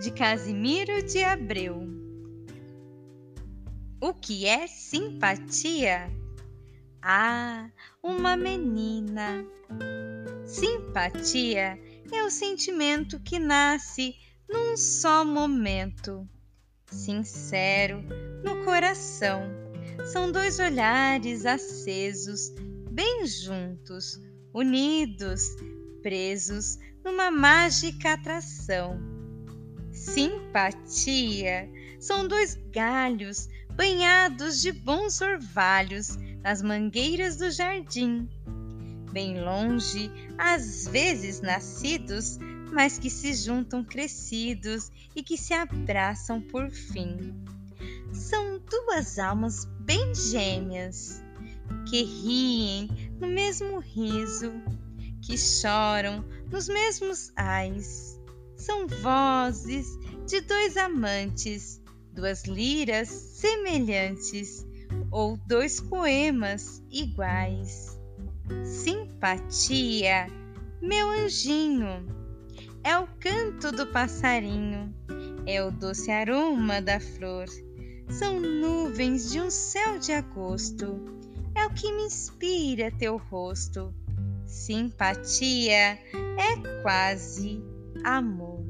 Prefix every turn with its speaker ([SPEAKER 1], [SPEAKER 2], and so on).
[SPEAKER 1] de Casimiro de Abreu. O que é simpatia? Ah, uma menina. Simpatia é o sentimento que nasce num só momento, sincero, no coração. São dois olhares acesos, bem juntos, unidos, presos numa mágica atração. Simpatia são dois galhos banhados de bons orvalhos nas mangueiras do jardim. Bem longe, às vezes nascidos, mas que se juntam crescidos e que se abraçam por fim. São duas almas bem gêmeas que riem no mesmo riso, que choram nos mesmos ais. São vozes de dois amantes, duas liras semelhantes ou dois poemas iguais. Simpatia, meu anjinho, é o canto do passarinho, é o doce aroma da flor, são nuvens de um céu de agosto, é o que me inspira teu rosto. Simpatia é quase amor.